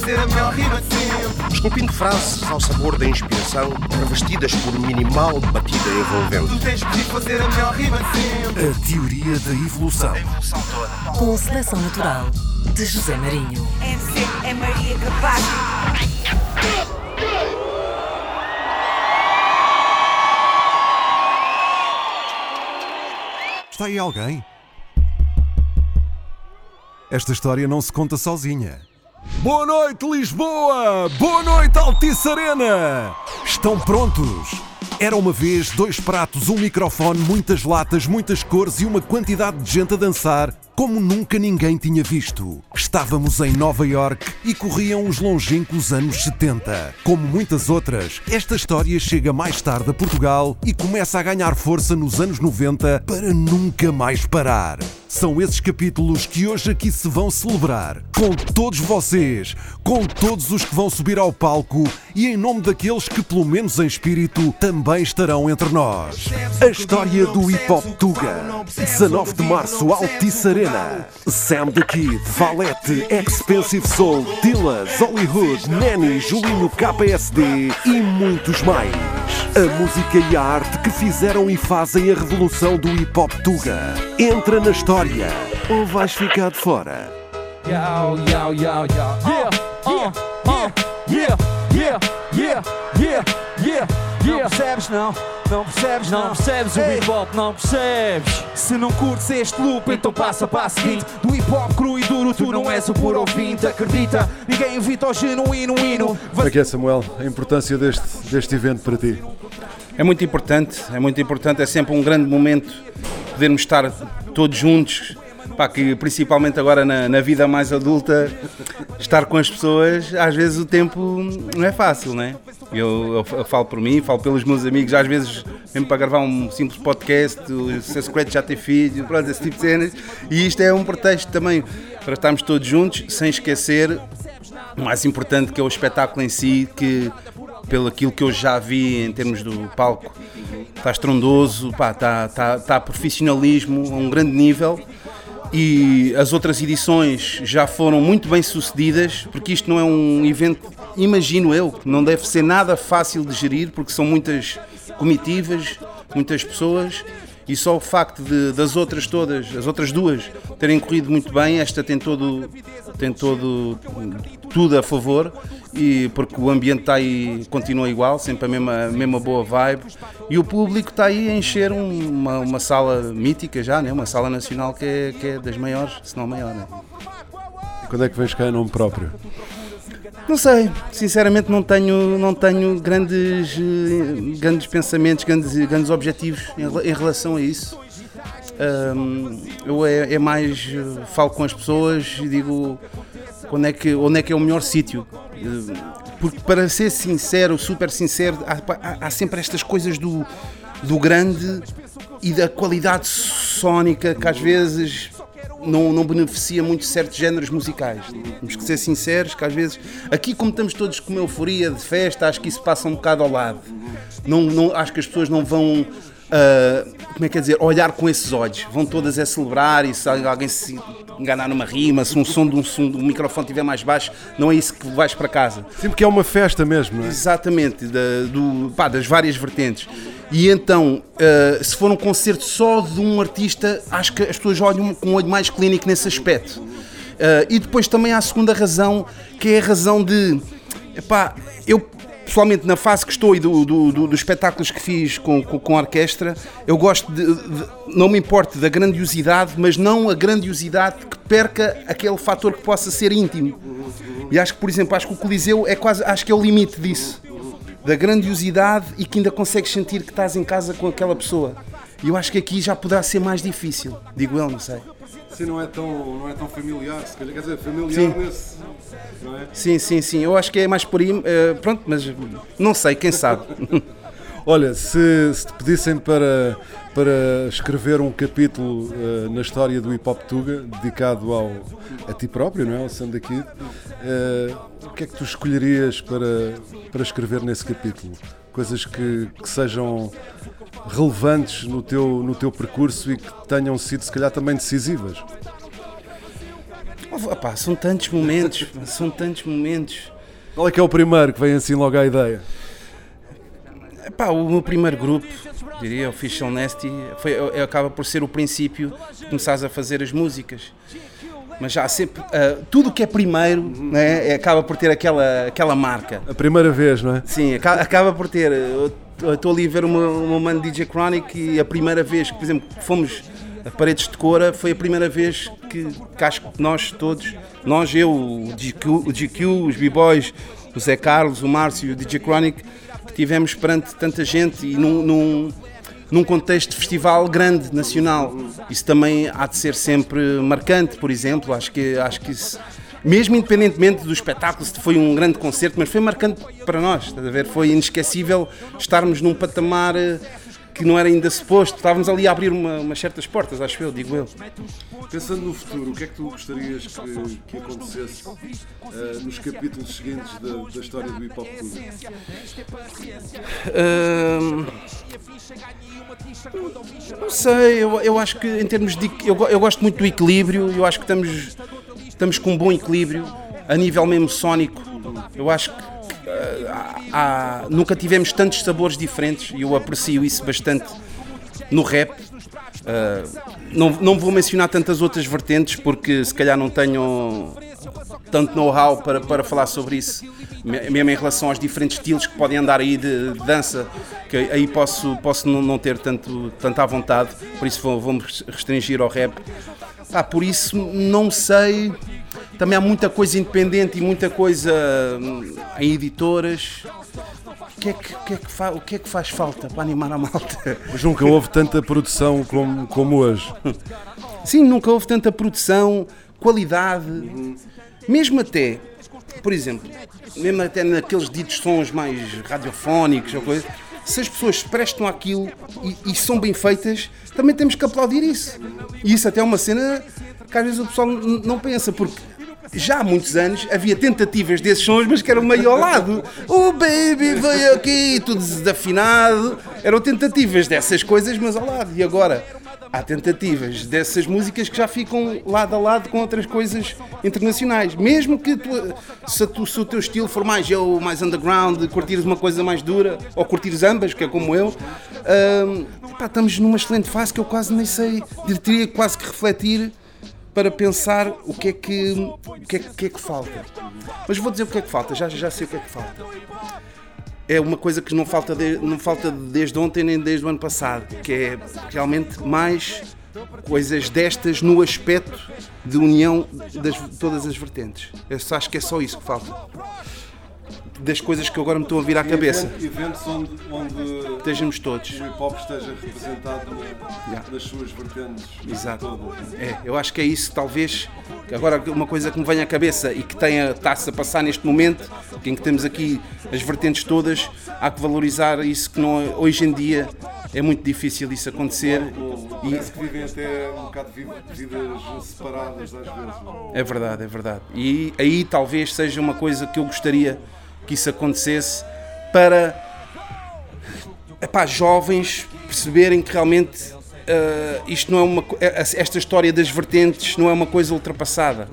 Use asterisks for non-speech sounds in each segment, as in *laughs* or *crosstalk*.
fazer a melhor rima de sempre. Esculpindo frases ao sabor da inspiração, revestidas por minimal batida envolvente. Tu tens que fazer a melhor rima de sempre. A teoria da evolução. Evolução toda. Com seleção natural de José Marinho. MC é Maria Capaz. Está aí alguém? Esta história não se conta sozinha. Boa noite, Lisboa! Boa noite, Altice Arena! Estão prontos? Era uma vez dois pratos, um microfone, muitas latas, muitas cores e uma quantidade de gente a dançar como nunca ninguém tinha visto. Estávamos em Nova York e corriam os longínquos anos 70. Como muitas outras, esta história chega mais tarde a Portugal e começa a ganhar força nos anos 90 para nunca mais parar. São esses capítulos que hoje aqui se vão celebrar. Com todos vocês, com todos os que vão subir ao palco e em nome daqueles que, pelo menos em espírito, também estarão entre nós. A história do Hip Hop Tuga. 19 de março, Altice Arena. Sam the Kid, Valete, Expensive Soul, Dillas, Hollywood, Nanny, Julino KPSD e muitos mais. A música e a arte que fizeram e fazem a revolução do hip hop Tuga. Entra na história ou vais ficar de fora. Yo, yo, yo, yo. Yeah, uh, uh, yeah, yeah, yeah, yeah, yeah, yeah. Não percebes, não? Não percebes, não? Não percebes o hip hop, não percebes? Se não curtes este loop, então passa para a seguinte Do hip hop cru e duro, tu não és o puro ouvinte Acredita, ninguém evita o genuíno hino Como é que é, Samuel, a importância deste, deste evento para ti? É muito importante, é muito importante, é sempre um grande momento podermos estar todos juntos, pá, que principalmente agora na, na vida mais adulta, estar com as pessoas, às vezes o tempo não é fácil, não é? Eu, eu, eu falo por mim, falo pelos meus amigos, às vezes mesmo para gravar um simples podcast, o Seu Secreto já ter filho, pronto, esse tipo de cenas, e isto é um pretexto também para estarmos todos juntos, sem esquecer o mais importante que é o espetáculo em si, que pelo aquilo que eu já vi em termos do palco, está estrondoso, pá, está, está, está profissionalismo a um grande nível. E as outras edições já foram muito bem sucedidas, porque isto não é um evento, imagino eu, não deve ser nada fácil de gerir, porque são muitas comitivas, muitas pessoas, e só o facto de, das outras todas, as outras duas, terem corrido muito bem, esta tem todo, tem todo tudo a favor, e porque o ambiente está aí, continua igual, sempre a mesma, mesma boa vibe, e o público está aí a encher um- uma, uma sala mítica já, né? uma sala nacional que é, que é das maiores, se não maior. Né? Quando é que vens cá em nome próprio? Não sei, sinceramente não tenho, não tenho grandes, eh, grandes pensamentos, grandes, grandes objetivos em, em relação a isso. Ahm, eu é, é mais, eh, falo com as pessoas e digo quando é que, onde é que é o melhor sítio. Porque para ser sincero, super sincero, há, há- há sempre estas coisas do, do grande e da qualidade sónica que às vezes não, não beneficia muito certos géneros musicais. Temos que ser sinceros que às vezes, aqui como estamos todos com uma euforia de festa, acho que isso passa um bocado ao lado. Não, não, acho que as pessoas não vão, ah, como é que é dizer, olhar com esses olhos. Vão todas a celebrar e se alguém se enganar numa rima, se um som de um, som do microfone estiver mais baixo, não é isso que vais para casa. Sempre que é uma festa mesmo, não é? Exatamente, da- do- pá, das várias vertentes. E então, eh, se for um concerto só de um artista, acho que as pessoas olham com um olho mais clínico nesse aspecto. Eh, e depois também há a segunda razão, que é a razão de. Epá, eu pessoalmente na fase que estou e do, do- do- dos espetáculos que fiz com, com, com a orquestra, eu gosto de, de- Não me importa da grandiosidade, mas não a grandiosidade que perca aquele fator que possa ser íntimo. E acho que, por exemplo, acho que o Coliseu é quase. Acho que é o limite disso da grandiosidade e que ainda consegues sentir que estás em casa com aquela pessoa. E eu acho que aqui já poderá ser mais difícil, digo eu, não sei. Sim, não é tão, não é tão familiar, se calhar, quer dizer, familiar Sim. nesse. Não é? Sim, sim, sim, eu acho que é mais por aí, eh, pronto, mas não sei, quem sabe. *laughs* Olha, se, se te pedissem para, para escrever um capítulo eh, na história do hip hop Tuga, dedicado ao, a ti próprio, não é? Ao Sam da Kid, eh, o que é que tu escolherias para, para escrever nesse capítulo? Coisas que, que sejam relevantes no teu, no teu percurso e que tenham sido, se calhar, também decisivas. vou- pá, são tantos momentos, *laughs* são tantos momentos. Qual é que é o primeiro que vem assim logo à ideia? Epá, o meu primeiro grupo, diria, Official Nasty, foi, acaba por ser o princípio de começares a fazer as músicas. Mas já há sempre. ah, tudo o que é primeiro né, é- acaba por ter aquela, aquela marca. A primeira vez, não é? Sim, aca- acaba por ter. Eu estou ali a ver o meu mano DJ Chronic e a primeira vez que, por exemplo, fomos a Paredes de Cora foi a primeira vez que, que acho que nós todos, nós, eu, o GQ, o GQ os B-Boys, o Zé Carlos, o Márcio e o DJ Chronic, que tivemos perante tanta gente e num, num, num contexto de festival grande, nacional. Isso também há de ser sempre marcante, por exemplo. Acho que, acho que isso mesmo independentemente do espetáculo, se foi um grande concerto, mas foi marcante para nós, estás a ver? Foi inesquecível estarmos num patamar eh, que não era ainda suposto. Estávamos ali a abrir uma, umas certas portas, acho eu, digo eu. Pensando no futuro, o que é que tu gostarias que, que acontecesse eh, nos capítulos seguintes da, da história do hip hop tudo? Hum, não sei, eu, eu acho que em termos de. Eu, eu gosto muito do equilíbrio, eu acho que estamos, estamos com um bom equilíbrio a nível mesmo sónico. Eu acho que ah, há- nunca tivemos tantos sabores diferentes e eu aprecio isso bastante no rap. Ah, não, não vou mencionar tantas outras vertentes porque se calhar não tenho tanto know-how para, para falar sobre isso, me- mesmo em relação aos diferentes estilos que podem andar aí de, de dança, que aí posso, posso não, não ter tanto, tanta à vontade, por isso vou- vou-me restringir ao rap. Ah, por isso não sei. Também há muita coisa independente e muita coisa hum, em editoras. O que, é que, o, que é que fa- o que é que faz falta para animar a malta? Mas nunca houve tanta produção como, como hoje. Sim, nunca houve tanta produção, qualidade, mesmo até, por exemplo, mesmo até naqueles ditos sons mais radiofónicos ou coisa, se as pessoas prestam àquilo e, e são bem feitas, também temos que aplaudir isso. E isso até é uma cena que às vezes o pessoal não pensa, porque já há muitos anos havia tentativas desses sons, mas que eram meio ao lado. Oh baby, veio aqui, tudo desafinado. Eram tentativas dessas coisas, mas ao lado. E agora? Há tentativas dessas músicas que já ficam lado a lado com outras coisas internacionais. Mesmo que tu- se, tu- se o teu estilo for mais eu, mais underground, curtires uma coisa mais dura, ou curtires ambas, que é como eu, hum, pá, estamos numa excelente fase que eu quase nem sei, teria quase que refletir para pensar o que é que, o que, é, que- é que falta. Mas vou dizer o que é que falta, já, já sei o que é que falta. É uma coisa que não falta, de- não falta desde ontem nem desde o ano passado, que é realmente mais coisas destas no aspecto de união das todas as vertentes. Eu acho que é só isso que falta. Das coisas que agora me estão a vir à cabeça. Event- Eventos onde, onde Estejamos todos. o hip hop esteja representado na- nas suas vertentes. Exato. todas. É, eu acho que é isso, talvez. Agora, uma coisa que me vem à cabeça e que está-se a passar neste momento, em que temos aqui as vertentes todas, há que valorizar isso que não, é- hoje em dia é muito difícil isso acontecer. E Parece que vivem até um bocado de vi- vidas separadas às vezes. é? é verdade, é verdade. E aí talvez seja uma coisa que eu gostaria que isso acontecesse para epá, jovens perceberem que realmente ah, isto não é uma eh, esta história das vertentes não é uma coisa ultrapassada.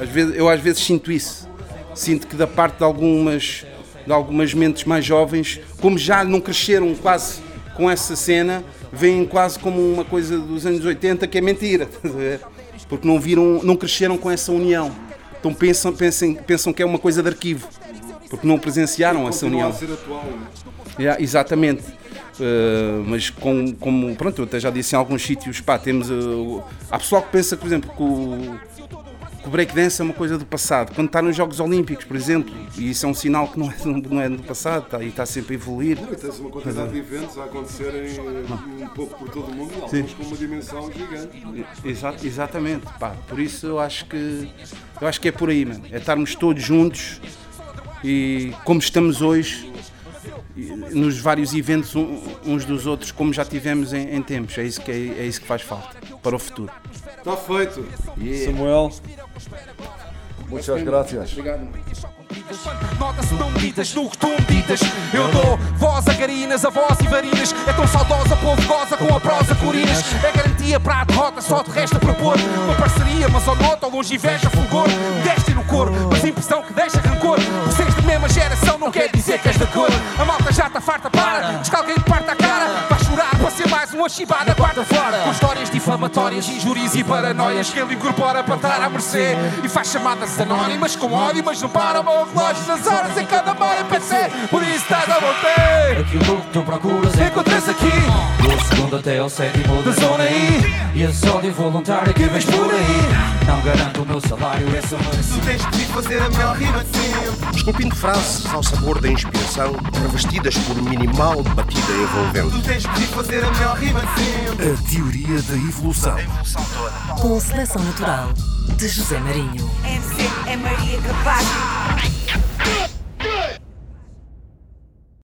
Às vezes, eu às vezes sinto isso. Sinto que da parte de algumas de algumas mentes mais jovens, como já não cresceram quase com essa cena, veem quase como uma coisa dos anos 80 que é mentira? Porque não viram, não cresceram com essa união. Então pensam, pensam, pensam que é uma coisa de arquivo, porque não presenciaram essa união. a ser atual. não é? Yeah, exatamente. Uh, mas com, como, pronto, eu até já disse em alguns sítios, pá, temos. uh, há pessoal que pensa, por exemplo, que o, que o breakdance é uma coisa do passado. Quando está nos Jogos Olímpicos, por exemplo, e isso é um sinal que não é, não é do passado, está, e está sempre a evoluir. E tens uma quantidade de eventos a acontecerem um pouco por todo o mundo alguns com uma dimensão gigante. Exa- exatamente, pá. Por isso eu acho que eu acho que é por aí, mano. É estarmos todos juntos e como estamos hoje nos vários eventos uns dos outros, como já tivemos em, em tempos. É isso que é, é isso que faz falta para o futuro. Está feito. Samuel, muitas graças. Obrigado. medidas. Nota-se não meditas no que tu meditas. Eu dou voz a garinas, a voz e varinas. É tão saudosa, povo goza com a prosa corinas. É garantia para a derrota, só te resta propor. Uma parceria, mas ao nota, ao longe inveja, fulgor. Deste no cor, mas impressão que deixa rancor. Seres da mesma geração, não quer dizer que és da cor. A malta já está farta, para. Diz uma chibada, guarda fora. Com histórias difamatórias, injúrias e paranoias que ele incorpora para estar à mercê. E faz chamadas anónimas com ódio, mas não para o relógio nas horas em cada hora PC. Por isso estás a voltar. Aquilo que tu procuras Encontras aqui Do segundo até ao sétimo da zona I. E esse ódio voluntário que vês por aí Não garanto o meu salário, esse eu Tu fazer a melhor rima de sempre. Esculpindo frases ao sabor da inspiração, revestidas por minimal batida envolvente. Tu tens que fazer a melhor rima de sempre. A teoria da evolução. Com seleção natural de José Marinho. MC é Maria Capaz.